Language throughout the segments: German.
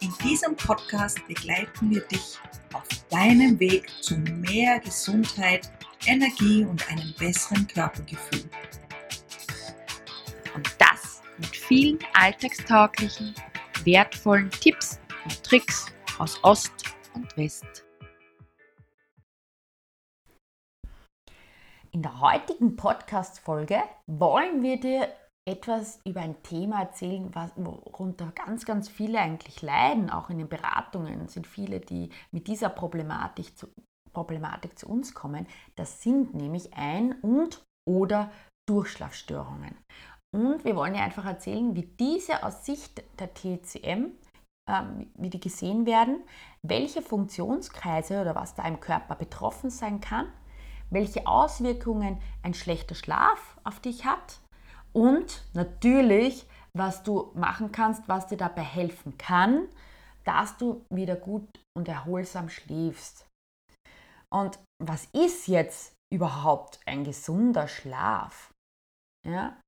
In diesem Podcast begleiten wir dich auf deinem Weg zu mehr Gesundheit, Energie und einem besseren Körpergefühl. Und das mit vielen alltagstauglichen, wertvollen Tipps und Tricks aus Ost und West. In der heutigen Podcast-Folge wollen wir dir etwas über ein Thema erzählen, worunter ganz, ganz viele eigentlich leiden. Auch in den Beratungen sind viele, die mit dieser Problematik zu, Problematik zu uns kommen. Das sind nämlich Ein- und oder Durchschlafstörungen. Und wir wollen ja einfach erzählen, wie diese aus Sicht der TCM, ähm, wie die gesehen werden, welche Funktionskreise oder was da im Körper betroffen sein kann, welche Auswirkungen ein schlechter Schlaf auf dich hat und natürlich, was du machen kannst, was dir dabei helfen kann, dass du wieder gut und erholsam schläfst. Und was ist jetzt überhaupt ein gesunder Schlaf? Ja?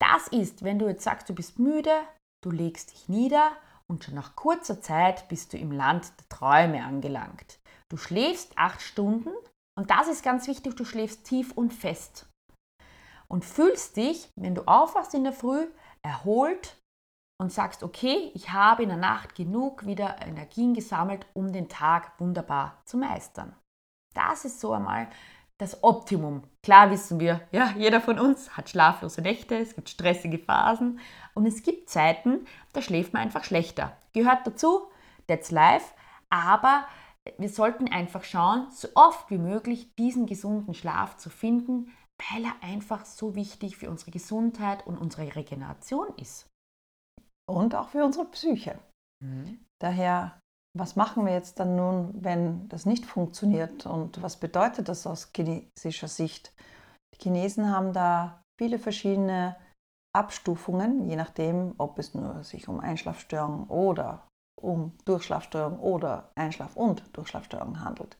Das ist, wenn du jetzt sagst, du bist müde, du legst dich nieder und schon nach kurzer Zeit bist du im Land der Träume angelangt. Du schläfst acht Stunden und das ist ganz wichtig, du schläfst tief und fest und fühlst dich, wenn du aufwachst in der Früh, erholt und sagst, okay, ich habe in der Nacht genug wieder Energien gesammelt, um den Tag wunderbar zu meistern. Das ist so einmal das Optimum. Klar wissen wir, ja, jeder von uns hat schlaflose Nächte, es gibt stressige Phasen und es gibt Zeiten, da schläft man einfach schlechter. Gehört dazu, that's life, aber wir sollten einfach schauen, so oft wie möglich diesen gesunden Schlaf zu finden, weil er einfach so wichtig für unsere Gesundheit und unsere Regeneration ist. Und auch für unsere Psyche. Mhm. Daher, was machen wir jetzt dann nun, wenn das nicht funktioniert und was bedeutet das aus chinesischer Sicht? Die Chinesen haben da viele verschiedene Abstufungen, je nachdem, ob es nur sich um Einschlafstörungen oder um Durchschlafstörungen oder Einschlaf- und Durchschlafstörungen handelt.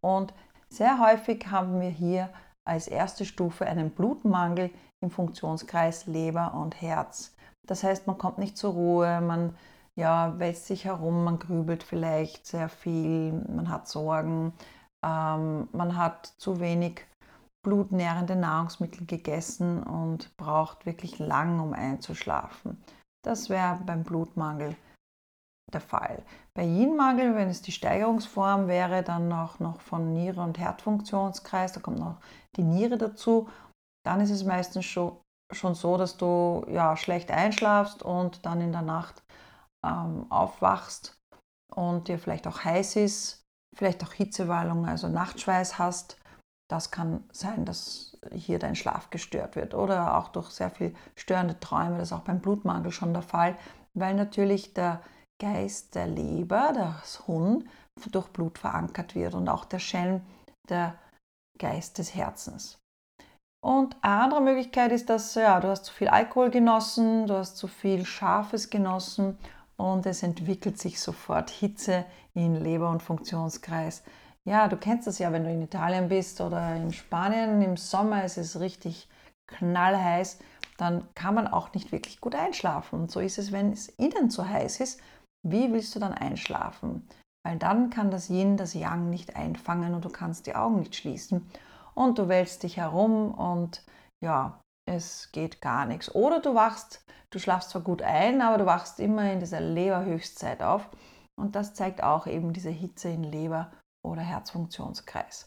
Und sehr häufig haben wir hier als erste Stufe einen Blutmangel im Funktionskreis Leber und Herz. Das heißt, man kommt nicht zur Ruhe, man ja, wälzt sich herum, man grübelt vielleicht sehr viel, man hat Sorgen, ähm, man hat zu wenig blutnährende Nahrungsmittel gegessen und braucht wirklich lang, um einzuschlafen. Das wäre beim Blutmangel der Fall. Bei Yin-Mangel, wenn es die Steigerungsform wäre, dann auch noch von Niere- und Herzfunktionskreis, da kommt noch die Niere dazu, dann ist es meistens schon, schon so, dass du ja, schlecht einschlafst und dann in der Nacht ähm, aufwachst und dir vielleicht auch heiß ist, vielleicht auch Hitzewallungen, also Nachtschweiß hast. Das kann sein, dass hier dein Schlaf gestört wird oder auch durch sehr viel störende Träume. Das ist auch beim Blutmangel schon der Fall, weil natürlich der Geist der Leber, das Hun, durch Blut verankert wird und auch der Schelm, der Geist des Herzens. Und eine andere Möglichkeit ist, dass ja, du hast zu viel Alkohol genossen, du hast zu viel Scharfes genossen und es entwickelt sich sofort Hitze in Leber und Funktionskreis. Ja, du kennst das ja, wenn du in Italien bist oder in Spanien im Sommer, ist es richtig knallheiß, dann kann man auch nicht wirklich gut einschlafen. Und so ist es, wenn es innen zu heiß ist wie willst du dann einschlafen? Weil dann kann das Yin das Yang nicht einfangen und du kannst die Augen nicht schließen und du wälzt dich herum und ja, es geht gar nichts. Oder du wachst, du schlafst zwar gut ein, aber du wachst immer in dieser Leberhöchstzeit auf und das zeigt auch eben diese Hitze in Leber oder Herzfunktionskreis.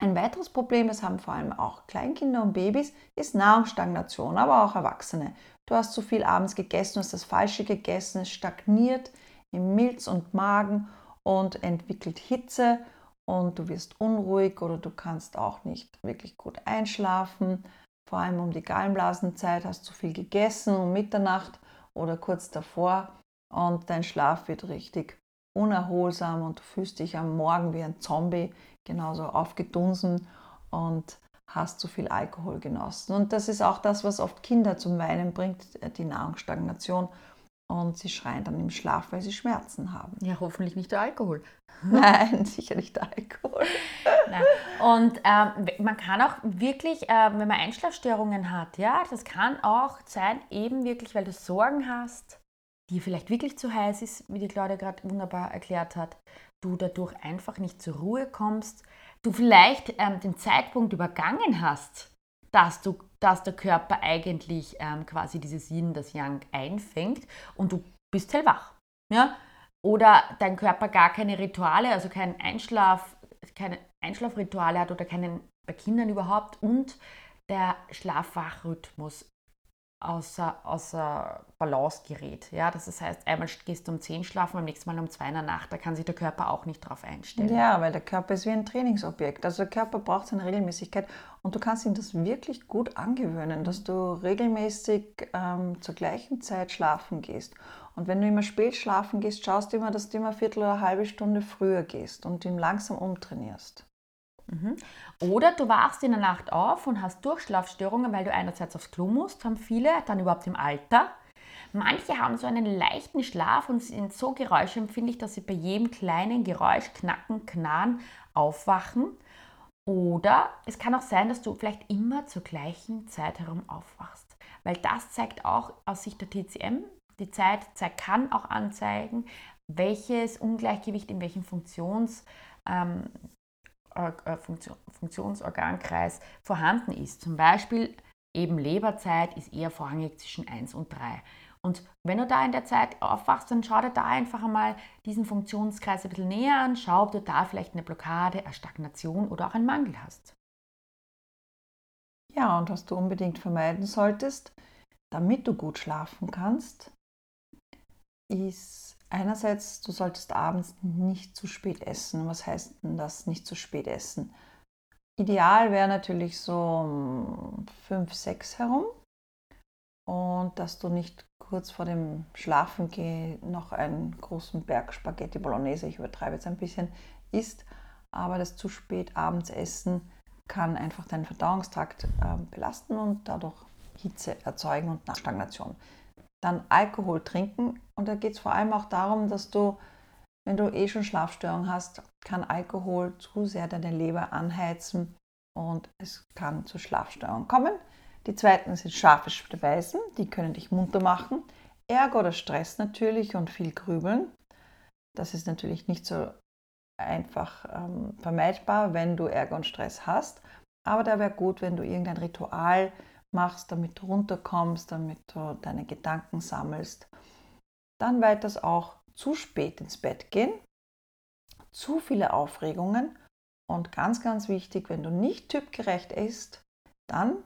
Ein weiteres Problem, das haben vor allem auch Kleinkinder und Babys, ist Nahrungsstagnation, aber auch Erwachsene. Du hast zu viel abends gegessen, hast das Falsche gegessen, es stagniert im Milz und Magen und entwickelt Hitze und du wirst unruhig oder du kannst auch nicht wirklich gut einschlafen. Vor allem um die Gallenblasenzeit hast du viel gegessen um Mitternacht oder kurz davor und dein Schlaf wird richtig unerholsam und du fühlst dich am Morgen wie ein Zombie, genauso aufgedunsen und hast zu viel Alkohol genossen. Und das ist auch das, was oft Kinder zum Weinen bringt, die Nahrungsstagnation. Und sie schreien dann im Schlaf, weil sie Schmerzen haben. Ja, hoffentlich nicht der Alkohol. Nein, sicher nicht der Alkohol. Nein. Und ähm, man kann auch wirklich, äh, wenn man Einschlafstörungen hat, ja, das kann auch sein, eben wirklich, weil du Sorgen hast, die vielleicht wirklich zu heiß ist, wie die Claudia gerade wunderbar erklärt hat, du dadurch einfach nicht zur Ruhe kommst, du vielleicht ähm, den Zeitpunkt übergangen hast, dass, du, dass der Körper eigentlich ähm, quasi dieses Yin, das Yang einfängt und du bist hellwach. Ja? Oder dein Körper gar keine Rituale, also keinen Einschlaf, keine Einschlafrituale hat oder keinen bei Kindern überhaupt und der Schlafwachrhythmus außer, außer Balance gerät. Ja, das heißt, einmal gehst du um 10 schlafen, beim nächsten Mal um 2 in der Nacht. Da kann sich der Körper auch nicht drauf einstellen. Ja, weil der Körper ist wie ein Trainingsobjekt. Also der Körper braucht seine Regelmäßigkeit und du kannst ihm das wirklich gut angewöhnen, dass du regelmäßig ähm, zur gleichen Zeit schlafen gehst. Und wenn du immer spät schlafen gehst, schaust du immer, dass du immer eine Viertel oder eine halbe Stunde früher gehst und ihn langsam umtrainierst. Mhm. Oder du wachst in der Nacht auf und hast Durchschlafstörungen, weil du einerseits aufs Klo musst, haben viele, dann überhaupt im Alter. Manche haben so einen leichten Schlaf und sind so geräuschempfindlich, dass sie bei jedem kleinen Geräusch, Knacken, Knarren aufwachen. Oder es kann auch sein, dass du vielleicht immer zur gleichen Zeit herum aufwachst. Weil das zeigt auch aus Sicht der TCM, die Zeit kann auch anzeigen, welches Ungleichgewicht in welchem Funktions, ähm, äh, Funktionsorgankreis vorhanden ist. Zum Beispiel eben Leberzeit ist eher vorrangig zwischen 1 und 3. Und wenn du da in der Zeit aufwachst, dann schau dir da einfach einmal diesen Funktionskreis ein bisschen näher an, schau, ob du da vielleicht eine Blockade, eine Stagnation oder auch einen Mangel hast. Ja, und was du unbedingt vermeiden solltest, damit du gut schlafen kannst, ist einerseits, du solltest abends nicht zu spät essen. Was heißt denn das, nicht zu spät essen? Ideal wäre natürlich so um 5, 6 herum und dass du nicht kurz vor dem Schlafengehen noch einen großen Berg Spaghetti Bolognese, ich übertreibe jetzt ein bisschen, isst, aber das zu spät abends essen kann einfach deinen Verdauungstrakt äh, belasten und dadurch Hitze erzeugen und Stagnation dann Alkohol trinken. Und da geht es vor allem auch darum, dass du, wenn du eh schon Schlafstörungen hast, kann Alkohol zu sehr deine Leber anheizen und es kann zu Schlafstörungen kommen. Die zweiten sind scharfe Speisen, die können dich munter machen. Ärger oder Stress natürlich und viel Grübeln. Das ist natürlich nicht so einfach ähm, vermeidbar, wenn du Ärger und Stress hast. Aber da wäre gut, wenn du irgendein Ritual machst, damit du runterkommst, damit du deine Gedanken sammelst. Dann weiters auch zu spät ins Bett gehen, zu viele Aufregungen und ganz, ganz wichtig, wenn du nicht typgerecht isst, dann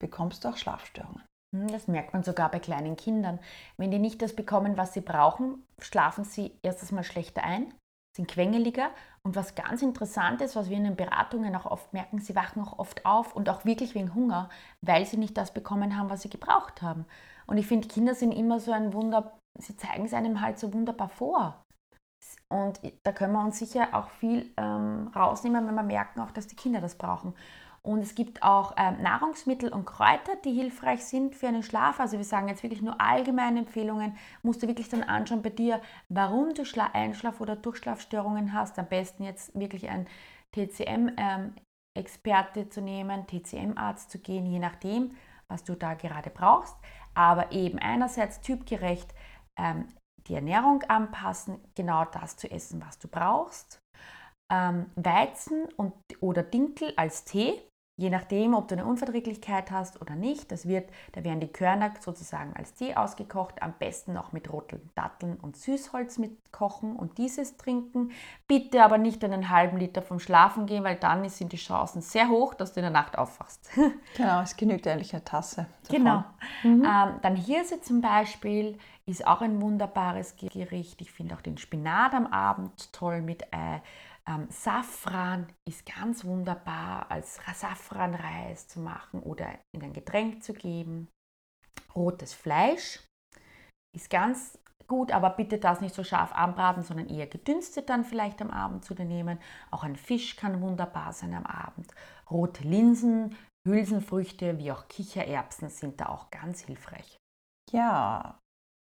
bekommst du auch Schlafstörungen. Hm, das merkt man sogar bei kleinen Kindern. Wenn die nicht das bekommen, was sie brauchen, schlafen sie erstens mal schlechter ein, sind quengeliger. Und was ganz interessant ist, was wir in den Beratungen auch oft merken, sie wachen auch oft auf und auch wirklich wegen Hunger, weil sie nicht das bekommen haben, was sie gebraucht haben. Und ich finde, Kinder sind immer so ein Wunder, sie zeigen es einem halt so wunderbar vor. Und da können wir uns sicher auch viel ähm, rausnehmen, wenn wir merken auch, dass die Kinder das brauchen. Und es gibt auch ähm, Nahrungsmittel und Kräuter, die hilfreich sind für einen Schlaf. Also wir sagen jetzt wirklich nur allgemeine Empfehlungen. Musst du wirklich dann anschauen bei dir, warum du Schla Einschlaf- oder Durchschlafstörungen hast. Am besten jetzt wirklich ein TCM-Experte ähm, zu nehmen, TCM-Arzt zu gehen, je nachdem, was du da gerade brauchst. Aber eben einerseits typgerecht ähm, die Ernährung anpassen, genau das zu essen, was du brauchst. Ähm, Weizen und, oder Dinkel als Tee Je nachdem, ob du eine Unverträglichkeit hast oder nicht, das wird, da werden die Körner sozusagen als Tee ausgekocht, am besten noch mit roten Datteln und Süßholz mitkochen und dieses trinken. Bitte aber nicht einen halben Liter vom Schlafen gehen, weil dann sind die Chancen sehr hoch, dass du in der Nacht aufwachst. Genau, es genügt eigentlich eine Tasse. Davon. Genau. Mhm. Ähm, dann Hirse zum Beispiel ist auch ein wunderbares Gericht. Ich finde auch den Spinat am Abend toll mit Ei. Ähm, Safran ist ganz wunderbar als Safranreis zu machen oder in ein Getränk zu geben. Rotes Fleisch ist ganz gut, aber bitte das nicht so scharf anbraten, sondern eher gedünstet dann vielleicht am Abend zu nehmen. Auch ein Fisch kann wunderbar sein am Abend. Rote Linsen, Hülsenfrüchte wie auch Kichererbsen sind da auch ganz hilfreich. Ja,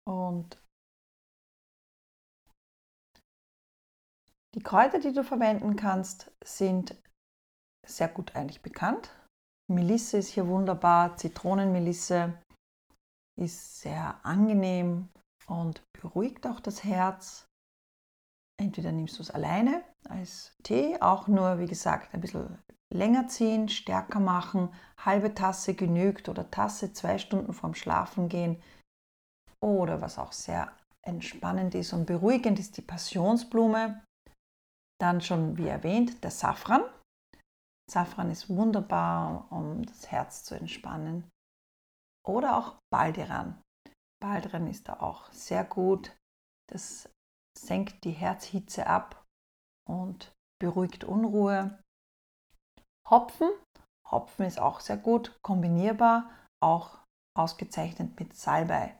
und die Kräuter, die du verwenden kannst, sind sehr gut eigentlich bekannt. Melisse ist hier wunderbar, Zitronenmelisse ist sehr angenehm und beruhigt auch das Herz. Entweder nimmst du es alleine als Tee, auch nur, wie gesagt, ein bisschen länger ziehen, stärker machen, halbe Tasse genügt oder Tasse zwei Stunden vorm Schlafen gehen. Oder was auch sehr entspannend ist und beruhigend ist die Passionsblume. Dann schon, wie erwähnt, der Safran. Safran ist wunderbar, um das Herz zu entspannen. Oder auch Balderan. Balderan ist da auch sehr gut. Das senkt die Herzhitze ab und beruhigt Unruhe. Hopfen. Hopfen ist auch sehr gut kombinierbar, auch ausgezeichnet mit Salbei.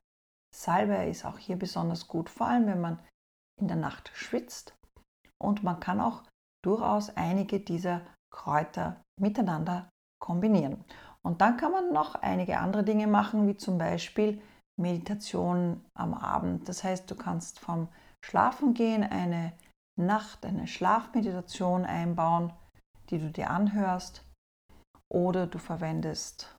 Salbei ist auch hier besonders gut, vor allem wenn man in der Nacht schwitzt. Und man kann auch durchaus einige dieser Kräuter miteinander kombinieren. Und dann kann man noch einige andere Dinge machen, wie zum Beispiel Meditation am Abend. Das heißt, du kannst vom Schlafengehen eine Nacht, eine Schlafmeditation einbauen, die du dir anhörst. Oder du verwendest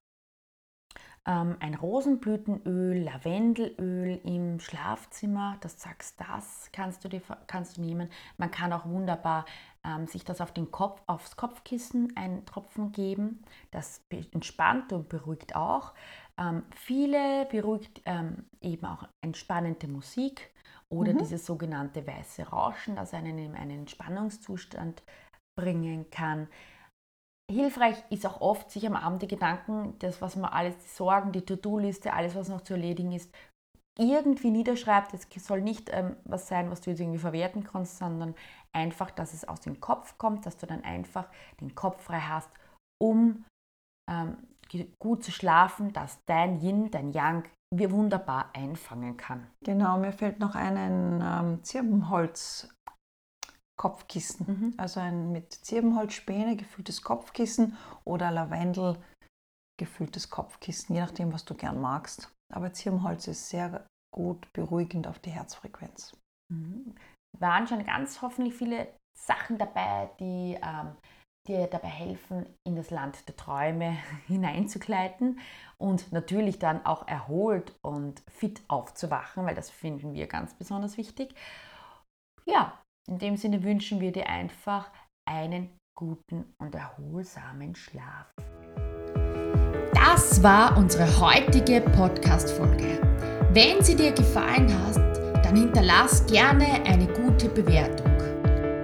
ein Rosenblütenöl, Lavendelöl im Schlafzimmer. Das sagst das kannst du, dir, kannst du nehmen. Man kann auch wunderbar ähm, sich das auf den Kopf, aufs Kopfkissen einen Tropfen geben. Das entspannt und beruhigt auch. Ähm, viele beruhigt ähm, eben auch entspannende Musik oder mhm. dieses sogenannte weiße Rauschen, das einen in einen Entspannungszustand bringen kann. Hilfreich ist auch oft, sich am Abend die Gedanken, das, was man alles, die Sorgen, die To-Do-Liste, alles, was noch zu erledigen ist, irgendwie niederschreibt. Es soll nicht ähm, was sein, was du jetzt irgendwie verwerten kannst, sondern einfach, dass es aus dem Kopf kommt, dass du dann einfach den Kopf frei hast, um ähm, gut zu schlafen, dass dein Yin, dein Yang wunderbar einfangen kann. Genau, mir fällt noch ein ähm, Zirbenholz Kopfkissen. Mhm. Also ein mit Zirbenholzspäne gefülltes Kopfkissen oder Lavendel gefülltes Kopfkissen, je nachdem, was du gern magst. Aber Zirbenholz ist sehr gut beruhigend auf die Herzfrequenz. Mhm. Waren schon ganz hoffentlich viele Sachen dabei, die ähm, dir dabei helfen, in das Land der Träume hineinzugleiten und natürlich dann auch erholt und fit aufzuwachen, weil das finden wir ganz besonders wichtig. Ja, in dem Sinne wünschen wir dir einfach einen guten und erholsamen Schlaf. Das war unsere heutige Podcast-Folge. Wenn sie dir gefallen hat, dann hinterlass gerne eine gute Bewertung.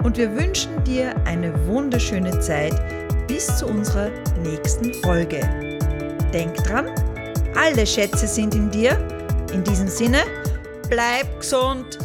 Und wir wünschen dir eine wunderschöne Zeit bis zu unserer nächsten Folge. Denk dran, alle Schätze sind in dir. In diesem Sinne, bleib gesund